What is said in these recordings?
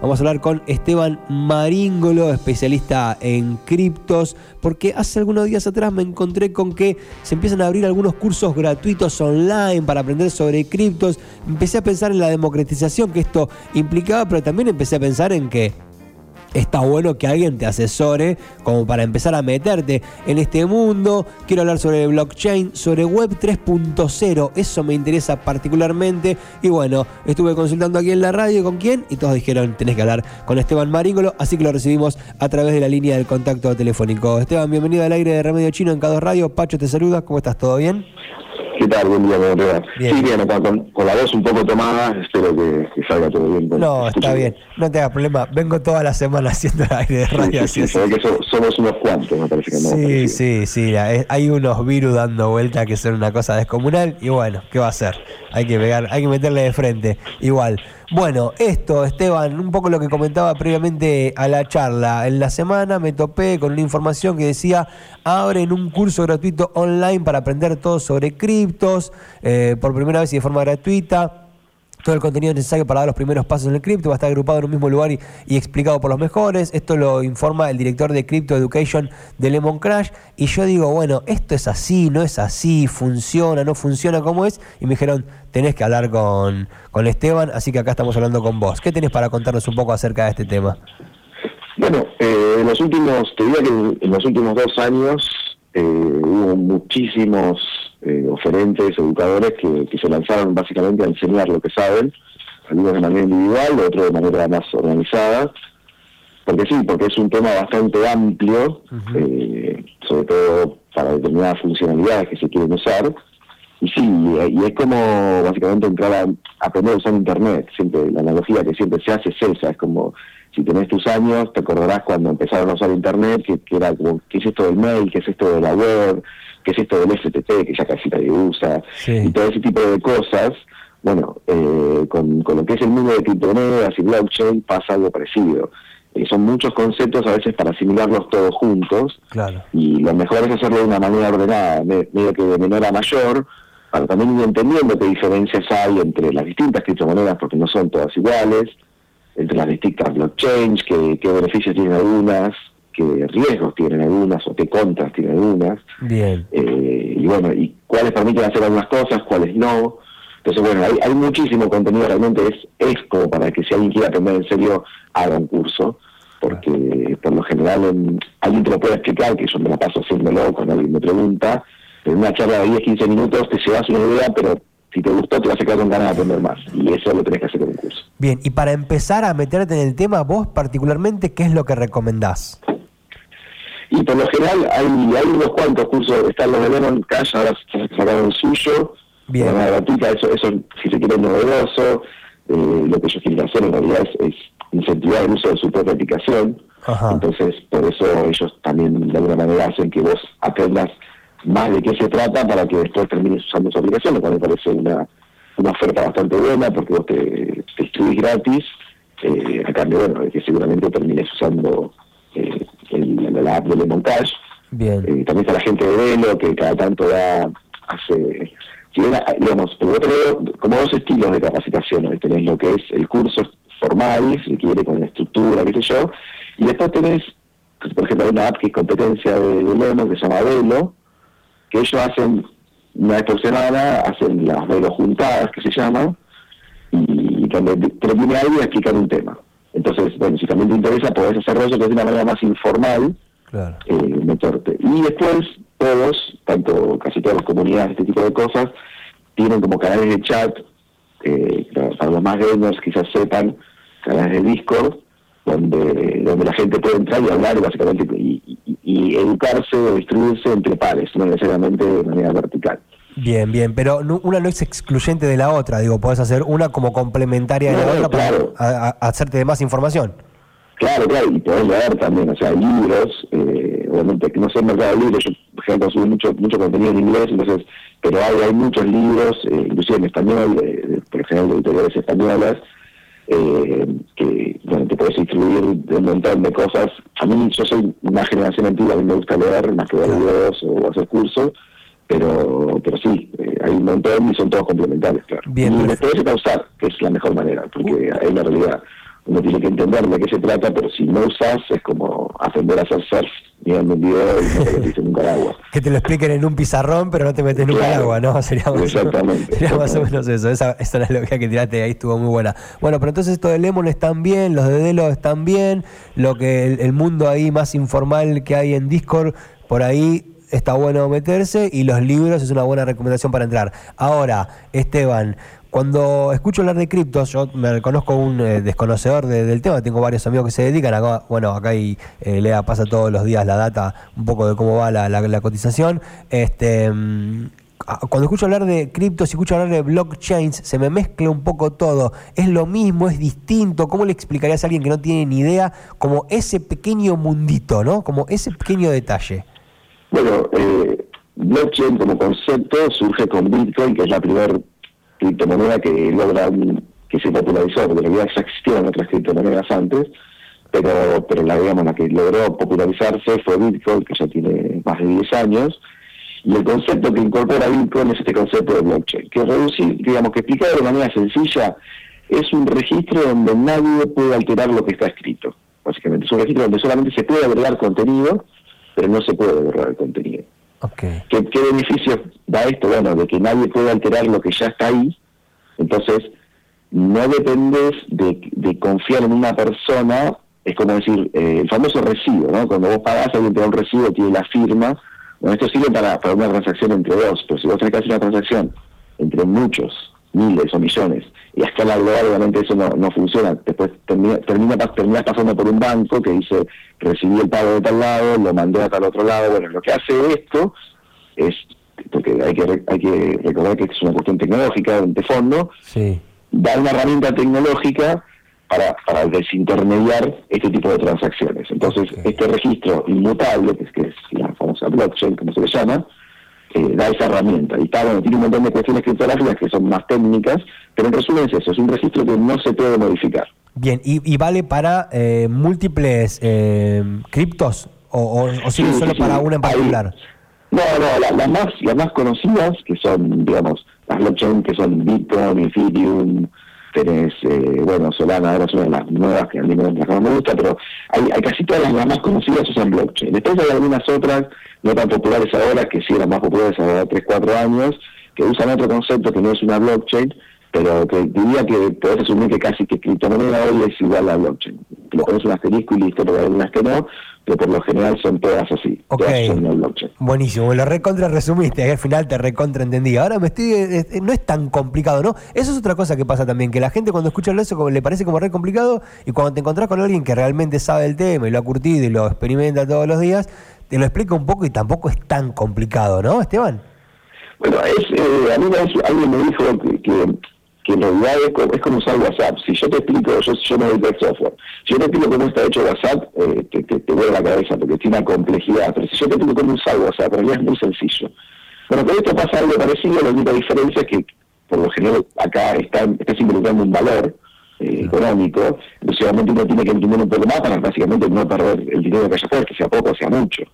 Vamos a hablar con Esteban Maríngolo, especialista en criptos, porque hace algunos días atrás me encontré con que se empiezan a abrir algunos cursos gratuitos online para aprender sobre criptos. Empecé a pensar en la democratización que esto implicaba, pero también empecé a pensar en que está bueno que alguien te asesore como para empezar a meterte en este mundo. Quiero hablar sobre blockchain, sobre web 3.0, eso me interesa particularmente. Y bueno, estuve consultando aquí en la radio con quién y todos dijeron tenés que hablar con Esteban Maríngolo, así que lo recibimos a través de la línea del contacto telefónico. Esteban, bienvenido al aire de Remedio Chino en K2 Radio. Pacho te saluda, ¿cómo estás? ¿Todo bien? ¿Qué tal? Buen día, buen día. Sí, bien, con, la voz un poco tomada, espero que, salga todo bien. no, está bien, no te hagas problema. Vengo toda la semana haciendo el aire de radio. Sí, sí, que somos unos cuantos, me parece que no. Sí, sí, sí. Hay unos virus dando vuelta que son una cosa descomunal y bueno, ¿qué va a hacer? Hay que pegar, hay que meterle de frente. Igual. Bueno, esto, Esteban, un poco lo que comentaba previamente a la charla. En la semana me topé con una información que decía, abren un curso gratuito online para aprender todo sobre criptos, eh, por primera vez y de forma gratuita todo el contenido necesario para dar los primeros pasos en el cripto va a estar agrupado en un mismo lugar y, explicado por los mejores. Esto lo informa el director de Crypto Education de Lemon Crash. Y yo digo, bueno, esto es así, no es así, funciona, no funciona como es. Y me dijeron, tenés que hablar con, con Esteban, así que acá estamos hablando con vos. ¿Qué tenés para contarnos un poco acerca de este tema? Bueno, eh, en los últimos, te diría que en los últimos dos años eh, hubo muchísimos eh, oferentes, educadores que, se lanzaron básicamente a enseñar lo que saben, algunos de manera individual, otros de manera más organizada, porque sí, porque es un tema bastante amplio, eh, sobre todo para determinadas funcionalidades que se quieren usar, y sí, y es como básicamente entrar a, aprender a usar Internet, siempre la analogía que siempre se hace es esa, es como si tenés tus años, te acordarás cuando empezaron a usar Internet, que, era como, ¿qué es esto del mail? ¿Qué es esto de la web? ¿Qué es esto del FTP? Que ya casi nadie usa. Y todo ese tipo de cosas. Bueno, eh, con, lo que es el mundo de criptomonedas y blockchain pasa algo parecido. Eh, son muchos conceptos a veces para asimilarlos todos juntos. Claro. Y lo mejor es hacerlo de una manera ordenada, medio que de menor a mayor, para también ir entendiendo qué diferencias hay entre las distintas criptomonedas, porque no son todas iguales entre las distintas blockchains, qué, qué beneficios tienen algunas, qué riesgos tienen algunas o qué contras tienen algunas. Bien. Eh, y bueno, y cuáles permiten hacer algunas cosas, cuáles no. Entonces, bueno, hay, hay muchísimo contenido, realmente es, es como para que si alguien quiere aprender en serio, haga un curso, porque por lo general en, alguien te lo puede explicar, que yo me la paso haciéndolo cuando alguien me pregunta, en una charla de 10, 15 minutos te llevas una idea, pero si te gustó te vas a quedar con ganas de aprender más. Y eso lo tenés que hacer en un curso. Bien, y para empezar a meterte en el tema, vos particularmente, ¿qué es lo que recomendás? Y por lo general hay, hay unos cuantos cursos, están los de Lemon Cash, ahora sacaron el suyo, Bien. gratuita, eso, eso si se quiere novedoso, eh, lo que ellos quieren hacer en realidad es, incentivar el uso de su propia aplicación, entonces por eso ellos también de alguna manera hacen que vos aprendas más de qué se trata para que después termines usando su aplicación, lo cual me parece una, una oferta bastante buena porque vos te, te gratis, eh, a cambio bueno, de que seguramente termines usando eh, la app de Lemon Cash. Bien. Eh, también está la gente de Velo que cada tanto da, hace, si digamos, como dos estilos de capacitación, tenés lo que es el curso formal, si quiere, con la estructura, qué sé yo, y después tenés, por ejemplo, una app que es competencia de, de Lemon que se llama Velo, que ellos hacen una vez por semana, hacen las velos juntadas, que se llaman, y cuando termine algo explicar un tema. Entonces, bueno, si también te interesa, podés hacerlo eso de una manera más informal, claro. eh, meterte. Y después, todos, tanto casi todas las comunidades, este tipo de cosas, tienen como canales de chat, eh, para los más grandes quizás sepan, canales de Discord, donde, donde la gente puede entrar y hablar básicamente y, y, educarse o distribuirse entre pares, no necesariamente de manera vertical. Bien, bien, pero una no es excluyente de la otra, digo, podés hacer una como complementaria de la otra para hacerte de más información. Claro, claro, y podés leer también, o sea, libros, eh, obviamente que no sé mercado de libros, yo por ejemplo consumo mucho, mucho contenido en inglés, entonces, pero hay, hay muchos libros, eh, inclusive en español, eh, por ejemplo, de editoriales españolas, eh, que bueno, te puedes de un montón de cosas. A mí, yo soy una generación antigua, a mí me gusta leer más que ver videos o hacer cursos, pero pero sí, eh, hay un montón y son todos complementarios, claro. Bien, y después usar, que es la mejor manera, porque uh. es la realidad. uno tiene que entender de qué se trata, pero si no usas es como aprender a hacer surf un video y no te metes nunca al agua. Que te lo expliquen en un pizarrón, pero no te metes nunca al agua, ¿no? Sería más, exactamente, sería más o menos eso. Esa, esa analogía que tiraste ahí estuvo muy buena. Bueno, pero entonces esto de Lemon están bien, los de Delo están bien, lo que el mundo ahí más informal que hay en Discord, por ahí está bueno meterse y los libros es una buena recomendación para entrar. Ahora, Esteban, cuando escucho hablar de criptos, yo me reconozco un eh, desconocedor del tema, tengo varios amigos que se dedican, acá, bueno, acá y eh, Lea pasa todos los días la data, un poco de cómo va la, cotización. Este, mm, cuando escucho hablar de criptos y escucho hablar de blockchains, se me mezcla un poco todo. ¿Es lo mismo? ¿Es distinto? ¿Cómo le explicarías a alguien que no tiene ni idea como ese pequeño mundito, ¿no? Como ese pequeño detalle. Bueno, eh, blockchain como concepto surge con Bitcoin, que es la primera criptomoneda que logra que se popularizó, porque en realidad ya existían otras criptomonedas antes, pero pero la digamos la que logró popularizarse fue Bitcoin, que ya tiene más de 10 años, y el concepto que incorpora Bitcoin es este concepto de blockchain, que reducir, digamos que explicado de manera sencilla, es un registro donde nadie puede alterar lo que está escrito. Básicamente es un registro donde solamente se puede agregar contenido, pero no se puede borrar el contenido. Okay. ¿Qué, ¿Qué beneficio da esto? Bueno, de que nadie puede alterar lo que ya está ahí, entonces no dependes de, confiar en una persona, es como decir, eh, el famoso recibo, ¿no? Cuando vos pagás, alguien te da un recibo, tiene la firma, bueno, esto sirve para, para una transacción entre dos, pero si vos tenés que hacer una transacción entre muchos, miles o millones, y a escala global obviamente eso no, no funciona. Después termina, termina, termina pasando por un banco que dice, recibí el pago de tal lado, lo mandé a tal otro lado. Bueno, lo que hace esto es, porque hay que, hay que recordar que es una cuestión tecnológica de fondo, sí. da una herramienta tecnológica para, para desintermediar este tipo de transacciones. Entonces, este registro inmutable, que es, que es la famosa blockchain, como se le llama, eh, da esa herramienta. Y está, bueno, tiene un montón de cuestiones criptográficas que son más técnicas, pero en resumen es eso, es un registro que no se puede modificar. Bien, ¿y, vale para eh, múltiples eh, criptos o, o, sirve solo para una en particular? no, no, las más las más conocidas, que son, digamos, las blockchain que son Bitcoin, Ethereum, tenés, eh, bueno, Solana ahora es una de las nuevas que a mí me, gusta, pero hay, hay casi todas las, más conocidas usan blockchain. Después hay algunas otras, no tan populares ahora, que sí eran más populares hace 3, 4 años, que usan otro concepto que no es una blockchain, pero que diría que podés asumir que casi que criptomoneda hoy es igual a blockchain. Lo pones un asterisco y listo, pero hay algunas que no, pero por lo general son todas así. Todas son blockchain. Buenísimo, lo recontra resumiste, al final te recontra entendí. Ahora me estoy, eh, eh, no es tan complicado, ¿no? Eso es otra cosa que pasa también, que la gente cuando escucha eso le parece como re complicado y cuando te encontrás con alguien que realmente sabe el tema y lo ha curtido y lo experimenta todos los días, te lo explica un poco y tampoco es tan complicado, ¿no, Esteban? Bueno, es, eh, a mí alguien me dijo que que en realidad es como, usar WhatsApp. Si yo te explico, yo, yo me dedico al software, si yo te explico cómo está hecho WhatsApp, eh, te, te, te vuelve la cabeza porque tiene una complejidad. Pero si yo te explico cómo usar WhatsApp, en realidad es muy sencillo. Bueno, con esto pasa algo parecido, la única diferencia es que por lo general acá está, estás involucrando un valor eh, económico, entonces obviamente uno tiene que entender un poco más para básicamente no perder el dinero que haya fuera, que sea poco o sea mucho.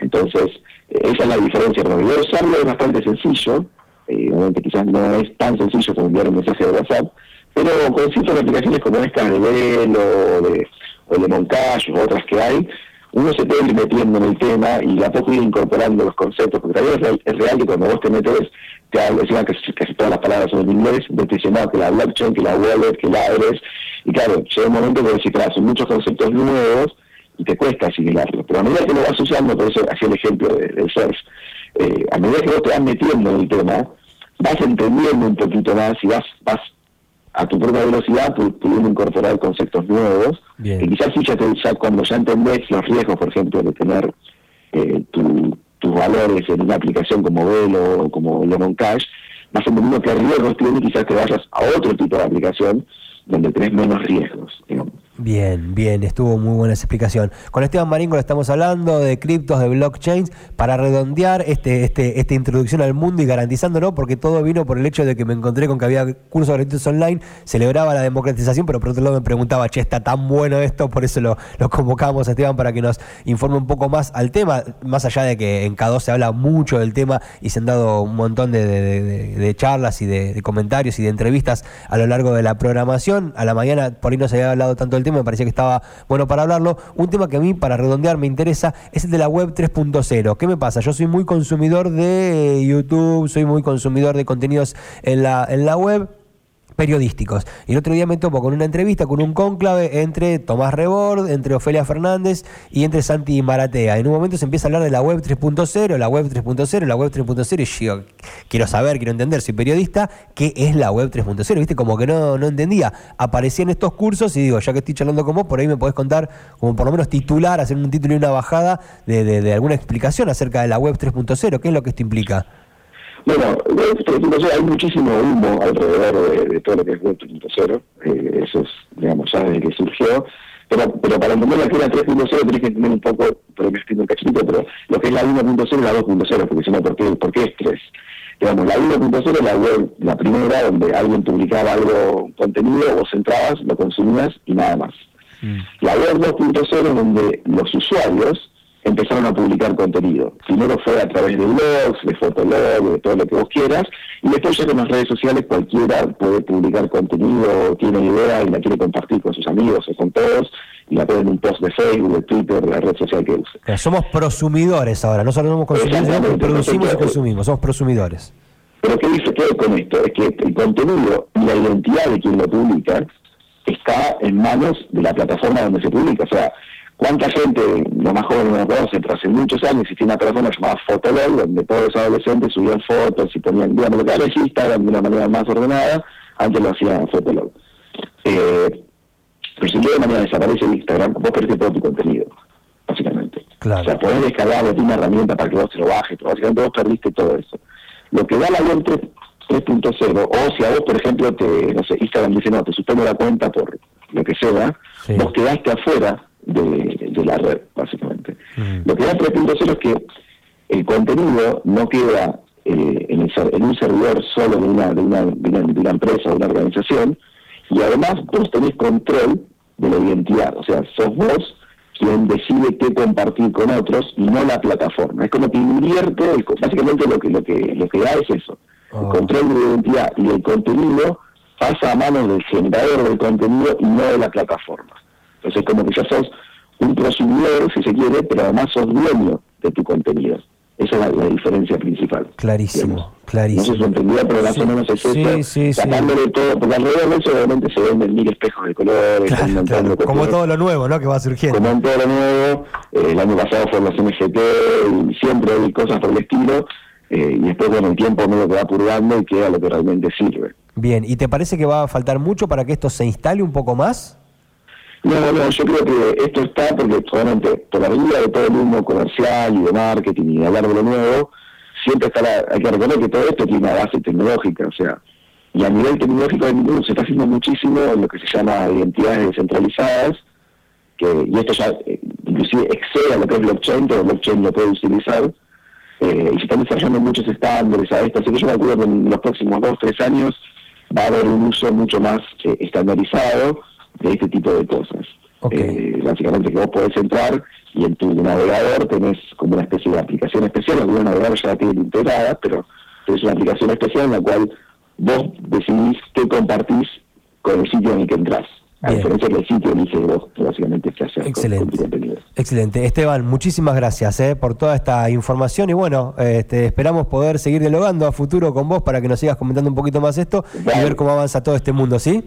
Entonces, esa es la diferencia, pero usarlo es bastante sencillo, eh, obviamente quizás no es tan sencillo como enviar un mensaje de WhatsApp, pero con ciertas aplicaciones como esta de Velo o de, o de Moncayo o otras que hay, uno se puede ir metiendo en el tema y a poco ir incorporando los conceptos, porque también es real, que cuando vos te metes, te hablo, que casi todas las palabras son en inglés, te dicen que la blockchain, que la wallet, que la ARES, y claro, llega un momento que decís, son muchos conceptos nuevos y te cuesta asimilarlos, pero a medida que lo vas usando, por eso hacía el ejemplo del surf, eh, a medida que vos te vas metiendo en el tema, vas entendiendo un poquito más y vas, vas a tu propia velocidad pudiendo incorporar conceptos nuevos. Y quizás ya, cuando ya entendés los riesgos, por ejemplo, de tener eh, tus valores en una aplicación como Velo o como Lemon Cash, vas entendiendo qué riesgos tiene y quizás te vayas a otro tipo de aplicación donde tenés menos riesgos. Bien, bien, estuvo muy buena esa explicación. Con Esteban Maringo estamos hablando de criptos, de blockchains, para redondear este, este, esta introducción al mundo y garantizándolo, porque todo vino por el hecho de que me encontré con que había cursos gratuitos online, celebraba la democratización, pero por otro lado me preguntaba, che, está tan bueno esto, por eso lo, lo convocamos a Esteban para que nos informe un poco más al tema, más allá de que en K2 se habla mucho del tema y se han dado un montón de, de charlas y de, comentarios y de entrevistas a lo largo de la programación. A la mañana por ahí no se había hablado tanto del tema, me parecía que estaba bueno para hablarlo. Un tema que a mí, para redondear, me interesa es el de la web 3.0. ¿Qué me pasa? Yo soy muy consumidor de YouTube, soy muy consumidor de contenidos en la, en la web periodísticos. Y el otro día me topo con una entrevista, con un cónclave entre Tomás Rebord, entre Ofelia Fernández y entre Santi Maratea. En un momento se empieza a hablar de la web 3.0, la web 3.0, la web 3.0 y yo quiero saber, quiero entender, soy periodista, ¿qué es la web 3.0? Viste, como que no, no entendía. Aparecía en estos cursos y digo, ya que estoy charlando con vos, por ahí me podés contar, como por lo menos titular, hacer un título y una bajada de, de alguna explicación acerca de la web 3.0, ¿qué es lo que esto implica? Bueno, hay muchísimo humo alrededor de, todo lo que es Web 3.0, eh, eso es, digamos, ya desde que surgió, pero, pero para entender la que era 3.0 tenés que entender un poco, pero me explico un cachito, pero lo que es la 1.0 y la 2.0, porque si no, ¿por qué, ¿por qué es 3? Digamos, la 1.0 es la web, la primera, donde alguien publicaba algo, contenido, vos entrabas, lo consumías y nada más. Mm. La web 2.0 es donde los usuarios empezaron a publicar contenido. Primero fue a través de blogs, de fotolog, de todo lo que vos quieras, y después ya con las redes sociales cualquiera puede publicar contenido, tiene idea y la quiere compartir con sus amigos o con todos, y la pone en un post de Facebook, de Twitter, de la red social que use. somos prosumidores ahora, no solo somos consumidores, sino que producimos y consumimos, somos prosumidores. Pero ¿qué dice todo con esto? Es que el contenido y la identidad de quien lo publica está en manos de la plataforma donde se publica. O sea, ¿Cuánta gente, los más jóvenes no lo conocen, pero hace muchos años existía una plataforma llamada Fotolog, donde todos los adolescentes subían fotos y ponían, digamos, lo que ahora Instagram de una manera más ordenada, antes lo hacía Fotolog. Eh, pero si de manera desaparece el Instagram, vos perdés todo tu contenido, básicamente. O sea, podés descargarlo, tiene una herramienta para que vos se lo bajes, pero básicamente vos perdiste todo eso. Lo que da la web 3.0, o si a vos, por ejemplo, te, no sé, Instagram dice, no, te suspende la cuenta por lo que sea, vos quedaste afuera de, la red, básicamente. Lo que da 3.0 es que el contenido no queda eh, en, en, un servidor solo de una, de, una, de, una, empresa o de una organización, y además vos tenés control de la identidad, o sea, sos vos quien decide qué compartir con otros y no la plataforma. Es como que invierte, básicamente lo que, lo que, lo que da es eso, el ah. control de la identidad y el contenido pasa a manos del generador del contenido y no de la plataforma. Entonces, como que ya sos un prosumidor, si se quiere, pero además sos dueño de tu contenido. Esa es la, diferencia principal. Clarísimo, clarísimo. No si entendía, pero la sí, menos es sí, sí, sacándole todo, porque alrededor de eso obviamente se venden mil espejos de colores, como todo lo nuevo, ¿no? Que va surgiendo. Como todo lo nuevo, eh, el año pasado fue los MGT, y siempre hay cosas por el estilo, eh, y después con el tiempo medio que va purgando y queda lo que realmente sirve. Bien, ¿y te parece que va a faltar mucho para que esto se instale un poco más? No, no, yo creo que esto está porque obviamente por la vida de todo el mundo comercial y de marketing y hablar de lo nuevo, siempre está hay que recordar que todo esto tiene una base tecnológica, o sea, y a nivel tecnológico se está haciendo muchísimo en lo que se llama identidades descentralizadas, que, y esto ya eh, inclusive excede a lo que es blockchain, pero blockchain lo puede utilizar, eh, y se están desarrollando muchos estándares a esto, así que yo me acuerdo que en los próximos dos, tres años va a haber un uso mucho más eh, estandarizado, de este tipo de cosas. Eh, básicamente que vos podés entrar y en tu navegador tenés como una especie de aplicación especial, algunos navegadores ya la tienen integrada, pero es una aplicación especial en la cual vos decidís qué compartís con el sitio en el que entras. A diferencia que el sitio elige vos, básicamente, qué hacer Excelente. con, tu Excelente. Esteban, muchísimas gracias eh, por toda esta información y bueno, este, esperamos poder seguir dialogando a futuro con vos para que nos sigas comentando un poquito más esto y ver cómo avanza todo este mundo, ¿sí?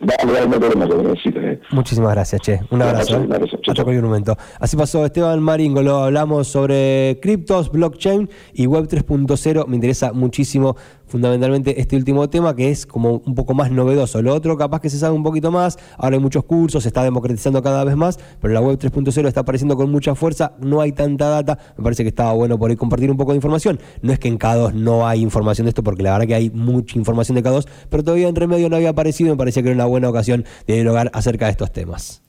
¿Eh? Muchísimas gracias, Che. Un abrazo. Un un momento. Así pasó Esteban Maringo, lo hablamos sobre criptos, blockchain y Web 3.0. Me interesa muchísimo fundamentalmente este último tema que es como un poco más novedoso. Lo otro capaz que se sabe un poquito más, ahora hay muchos cursos, se está democratizando cada vez más, pero la web 3.0 está apareciendo con mucha fuerza, no hay tanta data, me parece que estaba bueno por ahí compartir un poco de información. No es que en K2 no hay información de esto, porque la verdad que hay mucha información de K2, pero todavía en remedio no había aparecido, me parecía que era una buena ocasión de dialogar acerca de estos temas.